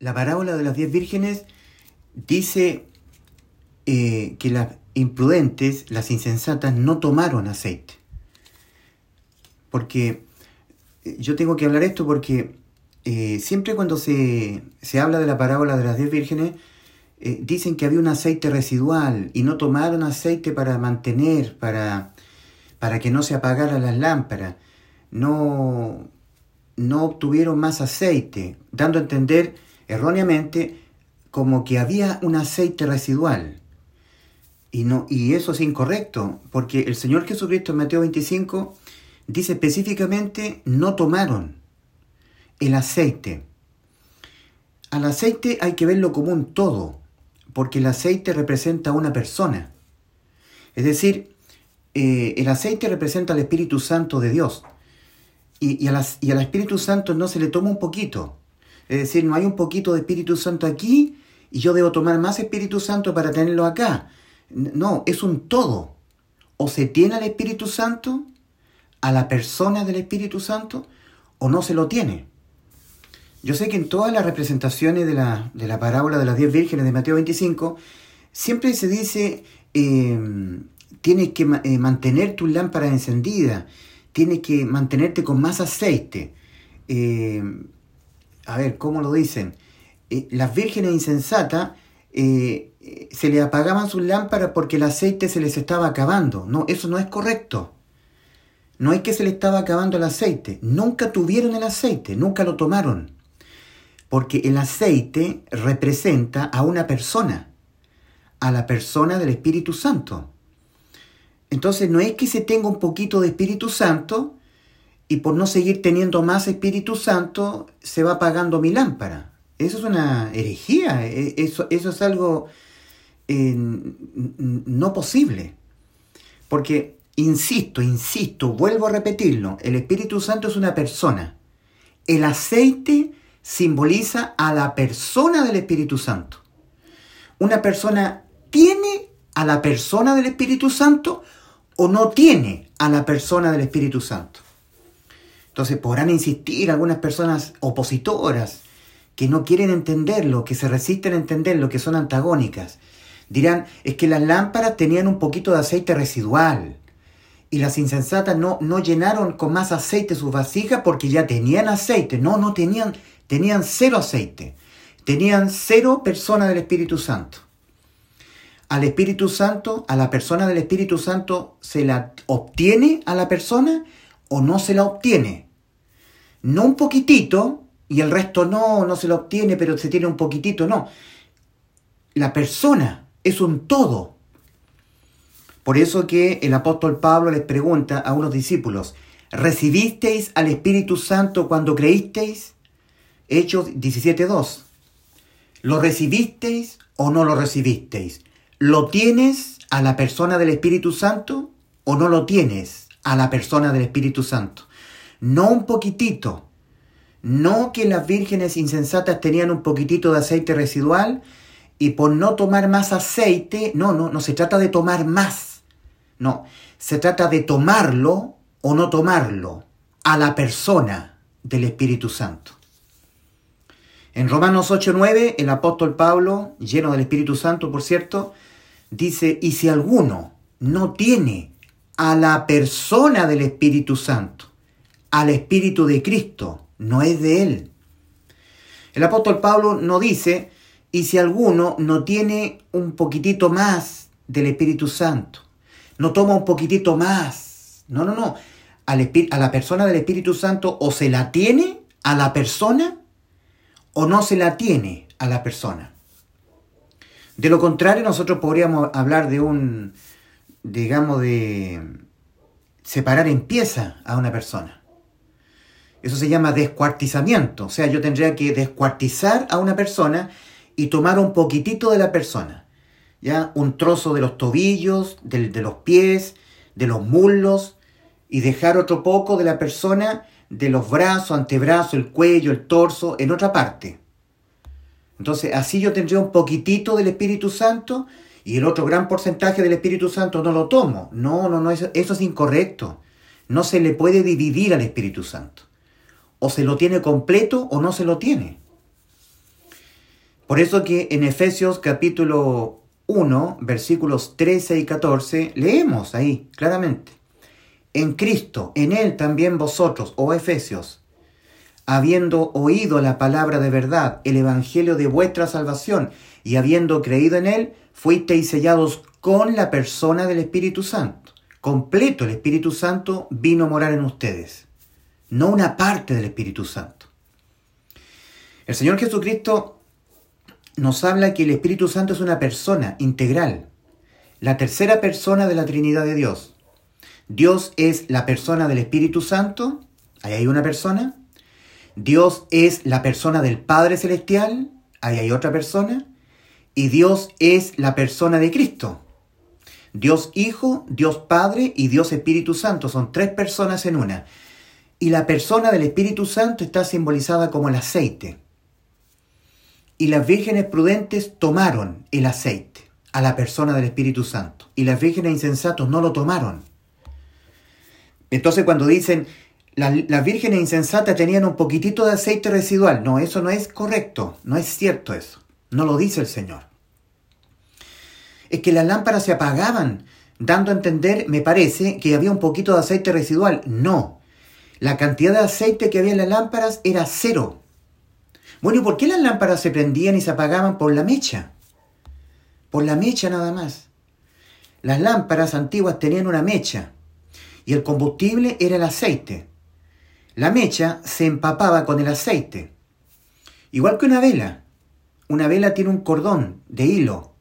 la parábola de las diez vírgenes dice eh, que las imprudentes, las insensatas, no tomaron aceite. Porque eh, yo tengo que hablar esto porque eh, siempre cuando se, habla de la parábola de las diez vírgenes, dicen que había un aceite residual y no tomaron aceite para mantener, para, para que no se apagaran las lámparas. No, no obtuvieron más aceite, dando a entender erróneamente como que había un aceite residual. Y, no, y eso es incorrecto, porque el Señor Jesucristo en Mateo 25 dice específicamente no tomaron el aceite. Al aceite hay que verlo como un todo, porque el aceite representa a una persona. Es decir, eh, el aceite representa al Espíritu Santo de Dios. Y, y, y al Espíritu Santo no se le toma un poquito, es decir, no hay un poquito de Espíritu Santo aquí y yo debo tomar más Espíritu Santo para tenerlo acá. No, es un todo. O se tiene al Espíritu Santo, a la persona del Espíritu Santo, o no se lo tiene. Yo sé que en todas las representaciones de la, de la parábola de las diez vírgenes de Mateo 25, siempre se dice, eh, tienes que eh, mantener tu lámpara encendida, tienes que mantenerte con más aceite. Eh, a ver, ¿cómo lo dicen? Eh, las vírgenes insensatas eh, eh, se le apagaban sus lámparas porque el aceite se les estaba acabando. No, eso no es correcto. No es que se le estaba acabando el aceite. Nunca tuvieron el aceite, nunca lo tomaron. Porque el aceite representa a una persona, a la persona del Espíritu Santo. Entonces no es que se tenga un poquito de Espíritu Santo y por no seguir teniendo más Espíritu Santo se va apagando mi lámpara. Eso es una herejía, e, eso, eso es algo eh, no posible. Porque, insisto, insisto, vuelvo a repetirlo, el Espíritu Santo es una persona. El aceite simboliza a la persona del Espíritu Santo. Una persona tiene a la persona del Espíritu Santo o no tiene a la persona del Espíritu Santo. Entonces podrán insistir algunas personas opositoras que no quieren entenderlo, que se resisten a entenderlo, que son antagónicas. Dirán, es que las lámparas tenían un poquito de aceite residual y las insensatas no, no llenaron con más aceite sus vasijas porque ya tenían aceite. No, no tenían, tenían cero aceite. Tenían cero personas del Espíritu Santo. Al Espíritu Santo, a la persona del Espíritu Santo, se la obtiene a la persona o no se la obtiene. No un poquitito y el resto no, no se lo obtiene, pero se tiene un poquitito, no. La persona es un todo. Por eso que el apóstol Pablo les pregunta a unos discípulos, ¿recibisteis al Espíritu Santo cuando creísteis? Hechos 17.2. ¿Lo recibisteis o no lo recibisteis? ¿Lo tienes a la persona del Espíritu Santo o no lo tienes? a la persona del Espíritu Santo. No un poquitito. No que las vírgenes insensatas tenían un poquitito de aceite residual y por no tomar más aceite, no, no, no se trata de tomar más. No, se trata de tomarlo o no tomarlo a la persona del Espíritu Santo. En Romanos 8:9, el apóstol Pablo, lleno del Espíritu Santo, por cierto, dice, y si alguno no tiene a la persona del Espíritu Santo, al Espíritu de Cristo, no es de Él. El apóstol Pablo no dice, y si alguno no tiene un poquitito más del Espíritu Santo, no toma un poquitito más, no, no, no, a la persona del Espíritu Santo o se la tiene a la persona o no se la tiene a la persona. De lo contrario, nosotros podríamos hablar de un, digamos, de separar en pieza a una persona. Eso se llama descuartizamiento. O sea, yo tendría que descuartizar a una persona y tomar un poquitito de la persona. ¿Ya? Un trozo de los tobillos, de, de los pies, de los muslos, y dejar otro poco de la persona, de los brazos, antebrazos, el cuello, el torso, en otra parte. Entonces, así yo tendría un poquitito del Espíritu Santo y el otro gran porcentaje del Espíritu Santo no lo tomo. No, no, no, eso, es incorrecto. No se le puede dividir al Espíritu Santo. O se lo tiene completo o no se lo tiene. Por eso que en Efesios capítulo 1, versículos 13 y 14, leemos ahí claramente. En Cristo, en Él también vosotros, oh Efesios, habiendo oído la palabra de verdad, el Evangelio de vuestra salvación, y habiendo creído en Él, fuisteis sellados con la persona del Espíritu Santo. Completo el Espíritu Santo vino a morar en ustedes, no una parte del Espíritu Santo. El Señor Jesucristo nos habla que el Espíritu Santo es una persona integral, la tercera persona de la Trinidad de Dios. Dios es la persona del Espíritu Santo, ahí hay una persona. Dios es la persona del Padre Celestial, ahí hay otra persona. Y Dios es la persona de Cristo. Dios Hijo, Dios Padre y Dios Espíritu Santo son tres personas en una. Y la persona del Espíritu Santo está simbolizada como el aceite. Y las vírgenes prudentes tomaron el aceite a la persona del Espíritu Santo. Y las vírgenes insensatos no lo tomaron. Entonces cuando dicen las vírgenes insensatas tenían un poquitito de aceite residual, no, eso no es correcto, no es cierto eso. No lo dice el Señor. Es que las lámparas se apagaban, dando a entender, me parece, que había un poquito de aceite residual. No. La cantidad de aceite que había en las lámparas era cero. Bueno, ¿y por qué las lámparas se prendían y se apagaban por la mecha? Por la mecha nada más. Las lámparas antiguas tenían una mecha y el combustible era el aceite. La mecha se empapaba con el aceite. Igual que una vela. Una vela tiene un cordón de hilo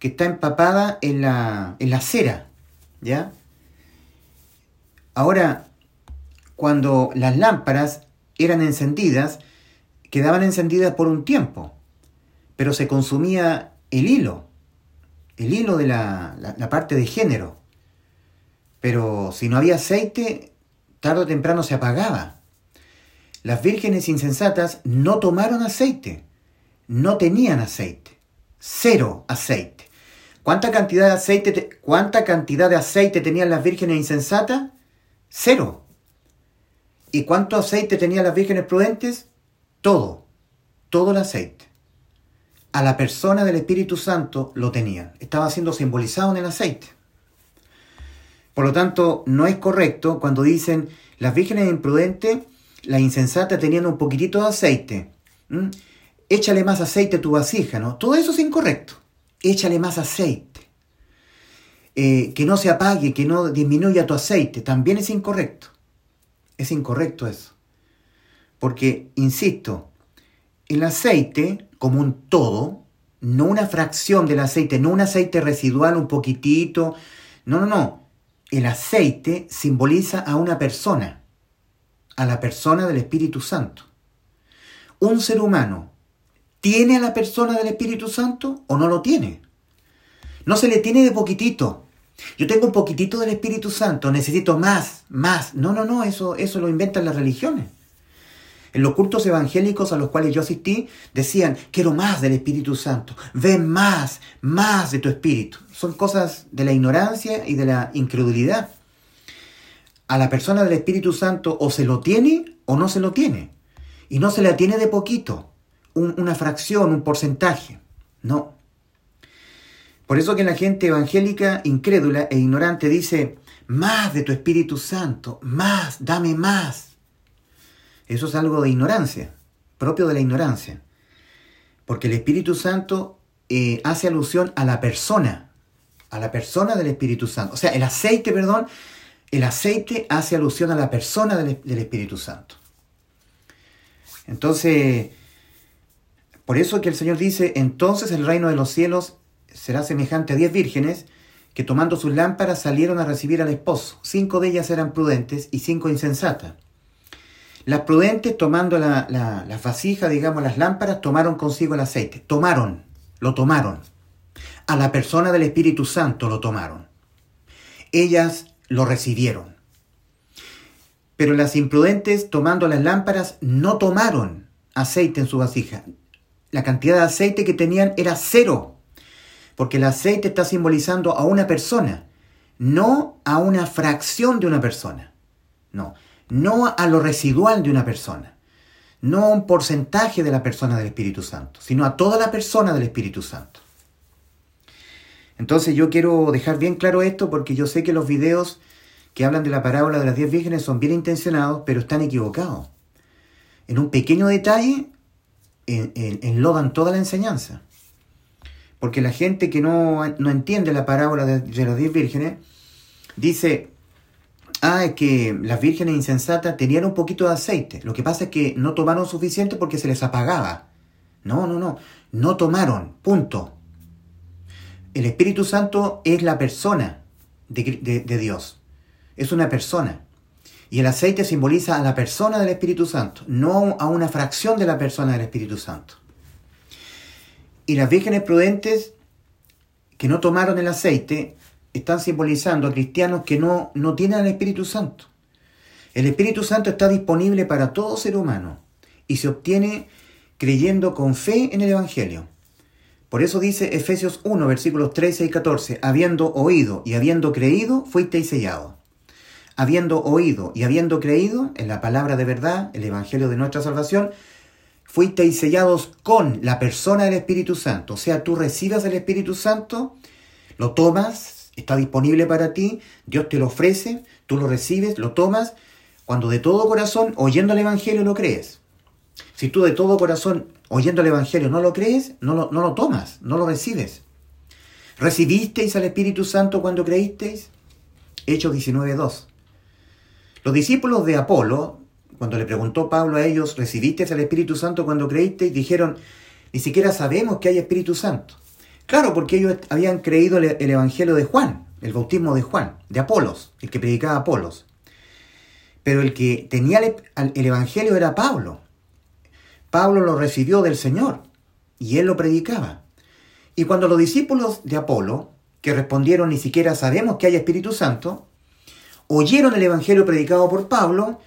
que está empapada en la, en la cera. ¿Ya? Ahora, cuando las lámparas eran encendidas, quedaban encendidas por un tiempo, pero se consumía el hilo, el hilo de la, parte de género. Pero si no había aceite, tarde o temprano se apagaba. Las vírgenes insensatas no tomaron aceite no tenían aceite. Cero aceite. ¿Cuánta cantidad de aceite, cuánta cantidad de aceite tenían las vírgenes insensatas? Cero. ¿Y cuánto aceite tenían las vírgenes prudentes? Todo. Todo el aceite. A la persona del Espíritu Santo lo tenían. Estaba siendo simbolizado en el aceite. Por lo tanto, no es correcto cuando dicen las vírgenes imprudentes, las insensatas tenían un poquitito de aceite échale más aceite a tu vasija, ¿no? Todo eso es incorrecto. Échale más aceite. Eh, que no se apague, que no disminuya tu aceite, también es incorrecto. Es incorrecto eso. Porque, insisto, el aceite, como un todo, no una fracción del aceite, no un aceite residual, un poquitito. No, no, no. El aceite simboliza a una persona, a la persona del Espíritu Santo. Un ser humano ¿Tiene a la persona del Espíritu Santo o no lo tiene? No se le tiene de poquitito. Yo tengo un poquitito del Espíritu Santo, necesito más, más. No, no, no, eso, eso lo inventan las religiones. En los cultos evangélicos a los cuales yo asistí, decían, quiero más del Espíritu Santo, ve más, más de tu Espíritu. Son cosas de la ignorancia y de la incredulidad. A la persona del Espíritu Santo o se lo tiene o no se lo tiene. Y no se la tiene de poquito una fracción, un porcentaje. No. Por eso que la gente evangélica, incrédula e ignorante dice, más de tu Espíritu Santo, más, dame más. Eso es algo de ignorancia, propio de la ignorancia. Porque el Espíritu Santo eh, hace alusión a la persona, a la persona del Espíritu Santo. O sea, el aceite, perdón, el aceite hace alusión a la persona del, del Espíritu Santo. Entonces, por eso que el Señor dice, entonces el reino de los cielos será semejante a diez vírgenes que tomando sus lámparas salieron a recibir al esposo. Cinco de ellas eran prudentes y cinco insensatas. Las prudentes, tomando la, la, vasija, digamos, las lámparas, tomaron consigo el aceite. Tomaron, lo tomaron. A la persona del Espíritu Santo lo tomaron. Ellas lo recibieron. Pero las imprudentes, tomando las lámparas, no tomaron aceite en su vasija la cantidad de aceite que tenían era cero, porque el aceite está simbolizando a una persona, no a una fracción de una persona, no, no a lo residual de una persona, no a un porcentaje de la persona del Espíritu Santo, sino a toda la persona del Espíritu Santo. Entonces yo quiero dejar bien claro esto porque yo sé que los videos que hablan de la parábola de las diez vírgenes son bien intencionados, pero están equivocados. En un pequeño detalle enlodan toda la enseñanza. Porque la gente que no, entiende la parábola de, de las diez vírgenes dice, Ah, es que las vírgenes insensatas tenían un poquito de aceite. Lo que pasa es que no tomaron suficiente porque se les apagaba. No, no, no. No tomaron. Punto. El Espíritu Santo es la persona de, Dios. Es una persona. Y el aceite simboliza a la persona del Espíritu Santo, no a una fracción de la persona del Espíritu Santo. Y las vírgenes prudentes que no tomaron el aceite están simbolizando a cristianos que no, no tienen el Espíritu Santo. El Espíritu Santo está disponible para todo ser humano y se obtiene creyendo con fe en el Evangelio. Por eso dice Efesios 1, versículos 13 y 14, habiendo oído y habiendo creído, fuisteis sellados. Habiendo oído y habiendo creído en la palabra de verdad, el Evangelio de nuestra salvación, fuisteis sellados con la persona del Espíritu Santo. O sea, tú recibas el Espíritu Santo, lo tomas, está disponible para ti, Dios te lo ofrece, tú lo recibes, lo tomas, cuando de todo corazón, oyendo el Evangelio, lo crees. Si tú de todo corazón, oyendo el Evangelio, no lo crees, no lo, no lo tomas, no lo recibes. ¿Recibisteis al Espíritu Santo cuando creísteis? Hechos 19.2. Los discípulos de Apolo, cuando le preguntó Pablo a ellos, ¿recibisteis al Espíritu Santo cuando creísteis? Dijeron, ni siquiera sabemos que hay Espíritu Santo. Claro, porque ellos habían creído el, Evangelio de Juan, el bautismo de Juan, de Apolos, el que predicaba Apolos. Pero el que tenía el, Evangelio era Pablo. Pablo lo recibió del Señor y él lo predicaba. Y cuando los discípulos de Apolo, que respondieron ni siquiera sabemos que hay Espíritu Santo, oyeron el Evangelio predicado por Pablo,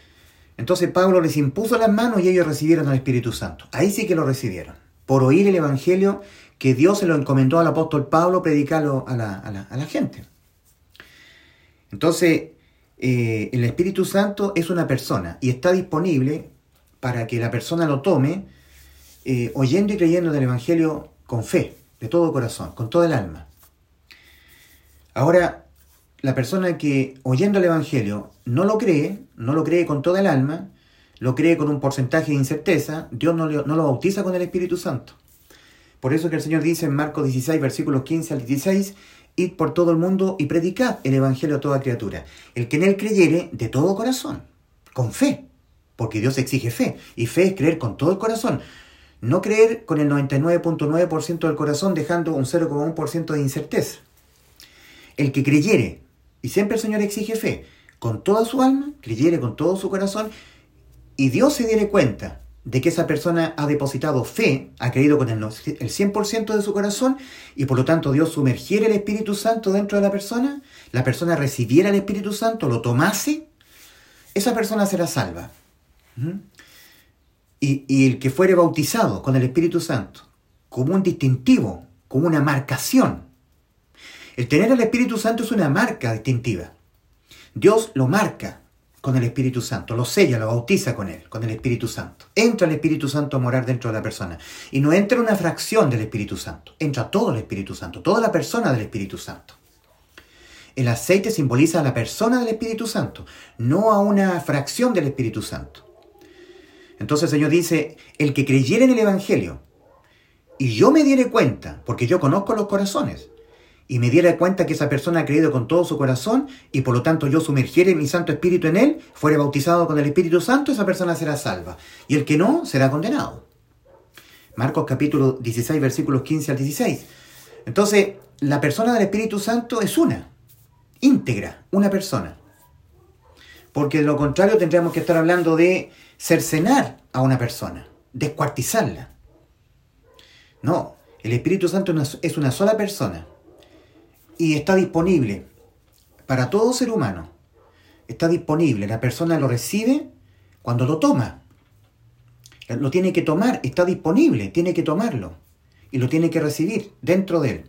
entonces Pablo les impuso las manos y ellos recibieron el Espíritu Santo. Ahí sí que lo recibieron, por oír el Evangelio que Dios se lo encomendó al apóstol Pablo predicarlo a la, gente. Entonces, eh, el Espíritu Santo es una persona y está disponible para que la persona lo tome eh, oyendo y creyendo del Evangelio con fe, de todo corazón, con todo el alma. Ahora, la persona que oyendo el Evangelio no lo cree, no lo cree con toda el alma, lo cree con un porcentaje de incerteza, Dios no, no lo bautiza con el Espíritu Santo. Por eso que el Señor dice en Marcos 16, versículos 15 al 16, Id por todo el mundo y predicad el Evangelio a toda criatura. El que en él creyere de todo corazón, con fe, porque Dios exige fe, y fe es creer con todo el corazón. No creer con el 99.9% del corazón dejando un 0,1% de incerteza. El que creyere, y siempre el Señor exige fe, con toda su alma, creyere con todo su corazón, y Dios se diere cuenta de que esa persona ha depositado fe, ha creído con el, 100% de su corazón y por lo tanto Dios sumergiera el Espíritu Santo dentro de la persona, la persona recibiera el Espíritu Santo, lo tomase, esa persona será salva. ¿Mm? Y, y el que fuere bautizado con el Espíritu Santo, como un distintivo, como una marcación. El tener el Espíritu Santo es una marca distintiva. Dios lo marca, con el Espíritu Santo, lo sella, lo bautiza con él, con el Espíritu Santo. Entra el Espíritu Santo a morar dentro de la persona. Y no entra una fracción del Espíritu Santo, entra todo el Espíritu Santo, toda la persona del Espíritu Santo. El aceite simboliza a la persona del Espíritu Santo, no a una fracción del Espíritu Santo. Entonces el Señor dice, el que creyera en el Evangelio, y yo me diere cuenta, porque yo conozco los corazones, y me diera cuenta que esa persona ha creído con todo su corazón y por lo tanto yo sumergiere mi Santo Espíritu en él, fuere bautizado con el Espíritu Santo, esa persona será salva. Y el que no, será condenado. Marcos capítulo 16, versículos 15 al 16. Entonces, la persona del Espíritu Santo es una, íntegra, una persona. Porque de lo contrario tendríamos que estar hablando de cercenar a una persona, descuartizarla. No, el Espíritu Santo es una sola persona y está disponible para todo ser humano. Está disponible, la persona lo recibe cuando lo toma. Lo tiene que tomar, está disponible, tiene que tomarlo y lo tiene que recibir dentro de él.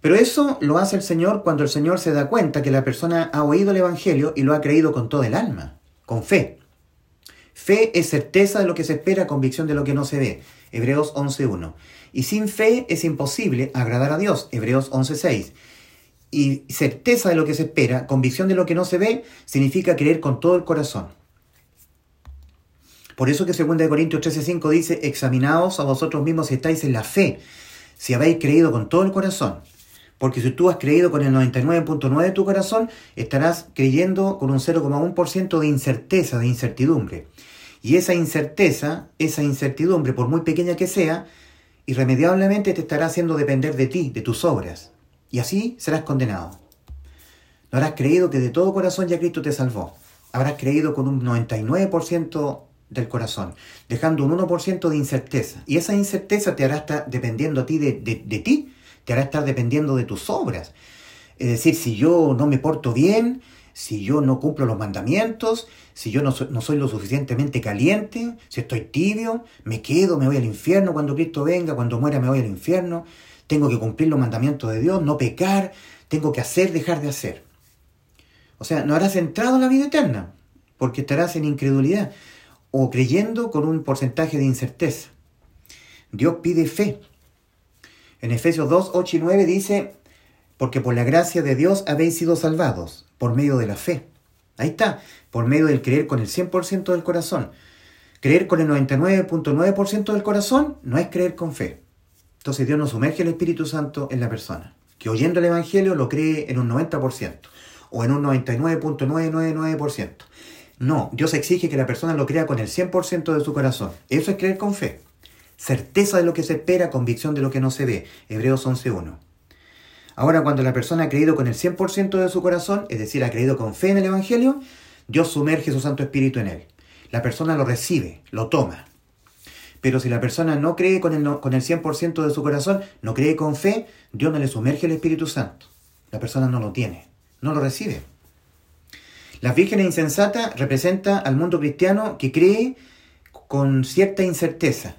Pero eso lo hace el Señor cuando el Señor se da cuenta que la persona ha oído el Evangelio y lo ha creído con todo el alma, con fe. Fe es certeza de lo que se espera, convicción de lo que no se ve. Hebreos 11.1. Y sin fe es imposible agradar a Dios. Hebreos 11.6. Y certeza de lo que se espera, convicción de lo que no se ve, significa creer con todo el corazón. Por eso que 2 Corintios 13.5 dice, examinaos a vosotros mismos si estáis en la fe, si habéis creído con todo el corazón. Porque si tú has creído con el 99.9 de tu corazón, estarás creyendo con un 0,1% de incerteza, de incertidumbre. Y esa incerteza, esa incertidumbre, por muy pequeña que sea, irremediablemente te estará haciendo depender de ti, de tus obras. Y así serás condenado. No habrás creído que de todo corazón ya Cristo te salvó. Habrás creído con un 99% del corazón, dejando un 1% de incerteza. Y esa incerteza te hará estar dependiendo a ti de, de ti te hará estar dependiendo de tus obras. Es decir, si yo no me porto bien, si yo no cumplo los mandamientos, si yo no soy, lo suficientemente caliente, si estoy tibio, me quedo, me voy al infierno cuando Cristo venga, cuando muera me voy al infierno, tengo que cumplir los mandamientos de Dios, no pecar, tengo que hacer, dejar de hacer. O sea, no harás entrado en la vida eterna, porque estarás en incredulidad o creyendo con un porcentaje de incerteza. Dios pide fe, en Efesios 2, 8 y 9 dice, porque por la gracia de Dios habéis sido salvados, por medio de la fe. Ahí está, por medio del creer con el 100% del corazón. Creer con el 99.9% del corazón no es creer con fe. Entonces Dios nos sumerge el Espíritu Santo en la persona, que oyendo el Evangelio lo cree en un 90% o en un 99.999%. No, Dios exige que la persona lo crea con el 100% de su corazón. Eso es creer con fe certeza de lo que se espera, convicción de lo que no se ve. Hebreos 11.1. Ahora, cuando la persona ha creído con el 100% de su corazón, es decir, ha creído con fe en el Evangelio, Dios sumerge su Santo Espíritu en él. La persona lo recibe, lo toma. Pero si la persona no cree con el, con el 100% de su corazón, no cree con fe, Dios no le sumerge el Espíritu Santo. La persona no lo tiene, no lo recibe. La Virgen insensata representa al mundo cristiano que cree con cierta incerteza,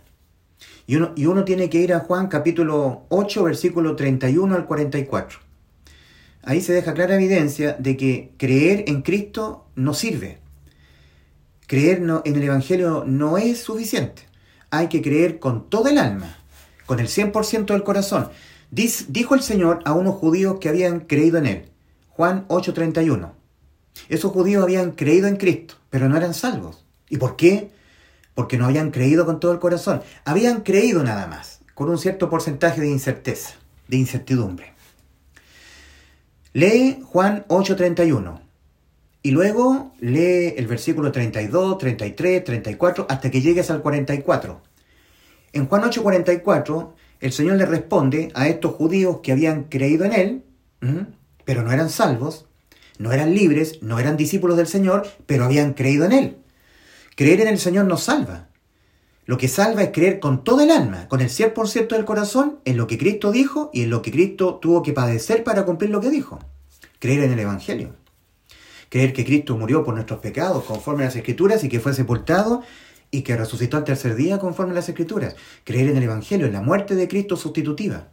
y uno, y uno tiene que ir a Juan capítulo 8, versículo 31 al 44. Ahí se deja clara evidencia de que creer en Cristo no sirve. Creer en el Evangelio no es suficiente. Hay que creer con todo el alma, con el 100% del corazón. dijo el Señor a unos judíos que habían creído en Él. Juan 8:31. Esos judíos habían creído en Cristo, pero no eran salvos. ¿Y por qué? Porque no habían creído con todo el corazón, habían creído nada más, con un cierto porcentaje de incerteza, de incertidumbre. Lee Juan 8:31 y luego lee el versículo 32, 33, 34 hasta que llegues al 44. En Juan 8:44 el Señor le responde a estos judíos que habían creído en Él, pero no eran salvos, no eran libres, no eran discípulos del Señor, pero habían creído en Él. Creer en el Señor nos salva. Lo que salva es creer con todo el alma, con el 100% del corazón, en lo que Cristo dijo y en lo que Cristo tuvo que padecer para cumplir lo que dijo. Creer en el Evangelio. Creer que Cristo murió por nuestros pecados conforme a las Escrituras y que fue sepultado y que resucitó al tercer día conforme a las Escrituras. Creer en el Evangelio, en la muerte de Cristo sustitutiva,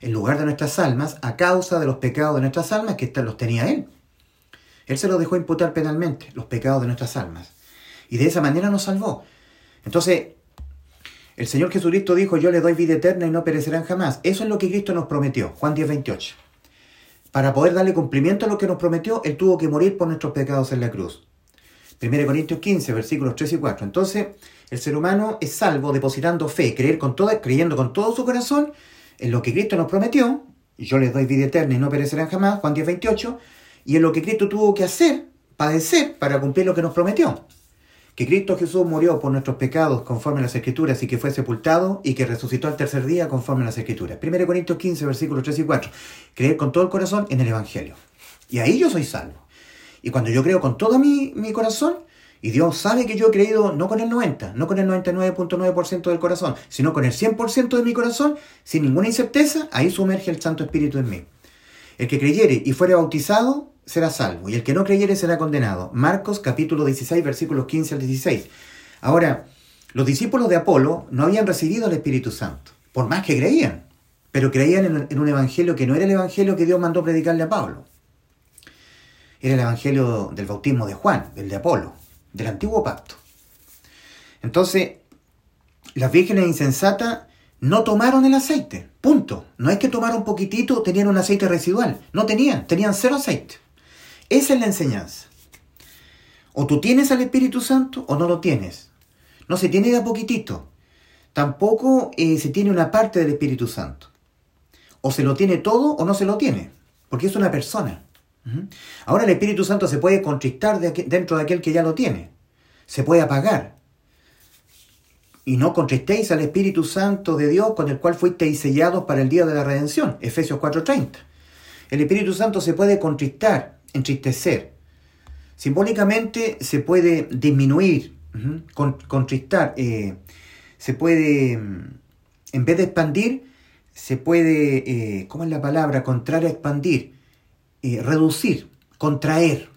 en lugar de nuestras almas, a causa de los pecados de nuestras almas que los tenía Él. Él se los dejó imputar penalmente, los pecados de nuestras almas. Y de esa manera nos salvó. Entonces, el Señor Jesucristo dijo, yo le doy vida eterna y no perecerán jamás. Eso es lo que Cristo nos prometió, Juan 10, 28. Para poder darle cumplimiento a lo que nos prometió, Él tuvo que morir por nuestros pecados en la cruz. 1 Corintios 15, versículos 3 y 4. Entonces, el ser humano es salvo depositando fe, creer con toda, creyendo con todo su corazón en lo que Cristo nos prometió, yo les doy vida eterna y no perecerán jamás, Juan 10, 28, y en lo que Cristo tuvo que hacer, padecer, para cumplir lo que nos prometió que Cristo Jesús murió por nuestros pecados conforme a las Escrituras y que fue sepultado y que resucitó al tercer día conforme a las Escrituras. 1 Corintios 15, versículos 3 y 4. Creer con todo el corazón en el Evangelio. Y ahí yo soy salvo. Y cuando yo creo con todo mi, mi corazón, y Dios sabe que yo he creído no con el 90, no con el 99.9% del corazón, sino con el 100% de mi corazón, sin ninguna incerteza, ahí sumerge el Santo Espíritu en mí. El que creyere y fuere bautizado será salvo, y el que no creyere será condenado. Marcos capítulo 16, versículos 15 al 16. Ahora, los discípulos de Apolo no habían recibido el Espíritu Santo, por más que creían, pero creían en, un evangelio que no era el evangelio que Dios mandó predicarle a Pablo. Era el evangelio del bautismo de Juan, del de Apolo, del antiguo pacto. Entonces, las vírgenes insensatas no tomaron el aceite, punto. No es que tomaron poquitito, tenían un aceite residual, no tenían, tenían cero aceite. Esa es la enseñanza. O tú tienes al Espíritu Santo o no lo tienes. No se tiene de a poquitito. Tampoco eh, se tiene una parte del Espíritu Santo. O se lo tiene todo o no se lo tiene, porque es una persona. Ahora el Espíritu Santo se puede contristar dentro de aquel que ya lo tiene. Se puede apagar. Y no contristéis al Espíritu Santo de Dios con el cual fuisteis sellados para el día de la redención. Efesios 4:30. El Espíritu Santo se puede contristar, entristecer. Simbólicamente se puede disminuir, contristar. Eh, se puede, en vez de expandir, se puede, eh, ¿cómo es la palabra? Contrario a expandir, eh, reducir, contraer.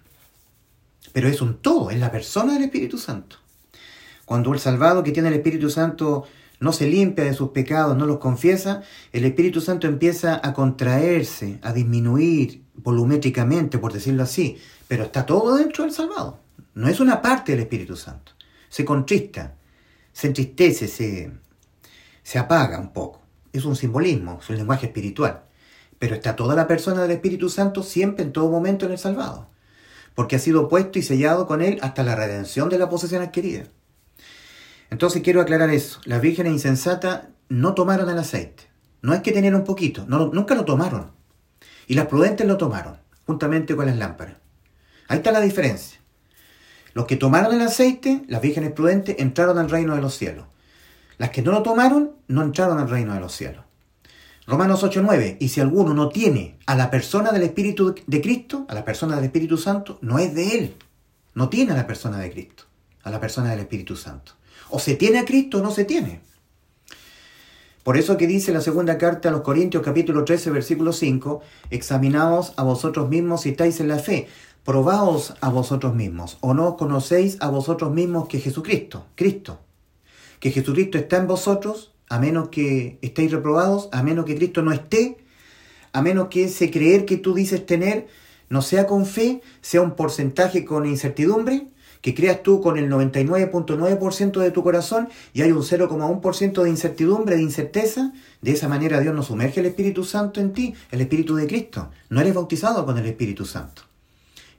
Pero es un todo, es la persona del Espíritu Santo. Cuando el salvado que tiene el Espíritu Santo no se limpia de sus pecados, no los confiesa, el Espíritu Santo empieza a contraerse, a disminuir volumétricamente, por decirlo así, pero está todo dentro del salvado. No es una parte del Espíritu Santo. Se contrista, se entristece, se, se apaga un poco. Es un simbolismo, es un lenguaje espiritual. Pero está toda la persona del Espíritu Santo siempre, en todo momento, en el salvado. Porque ha sido puesto y sellado con él hasta la redención de la posesión adquirida. Entonces quiero aclarar eso. Las vírgenes insensatas no tomaron el aceite. No es que tenían un poquito, no, nunca lo tomaron. Y las prudentes lo tomaron, juntamente con las lámparas. Ahí está la diferencia. Los que tomaron el aceite, las vírgenes prudentes, entraron al reino de los cielos. Las que no lo tomaron, no entraron al reino de los cielos. Romanos 8:9, y si alguno no tiene a la persona del Espíritu de Cristo, a la persona del Espíritu Santo, no es de él. No tiene a la persona de Cristo, a la persona del Espíritu Santo. O se tiene a Cristo o no se tiene. Por eso que dice la segunda carta a los Corintios capítulo 13 versículo 5, examinaos a vosotros mismos si estáis en la fe, probaos a vosotros mismos, o no conocéis a vosotros mismos que Jesucristo, Cristo, que Jesucristo está en vosotros, a menos que estéis reprobados, a menos que Cristo no esté, a menos que ese creer que tú dices tener no sea con fe, sea un porcentaje con incertidumbre, que creas tú con el 99.9% de tu corazón y hay un 0,1% de incertidumbre, de incerteza, de esa manera Dios nos sumerge el Espíritu Santo en ti, el Espíritu de Cristo. No eres bautizado con el Espíritu Santo.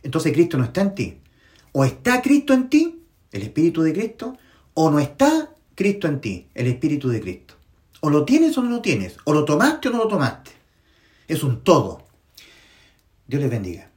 Entonces Cristo no está en ti. O está Cristo en ti, el Espíritu de Cristo, o no está Cristo en ti, el Espíritu de Cristo. O lo tienes o no lo tienes, o lo tomaste o no lo tomaste. Es un todo. Dios les bendiga.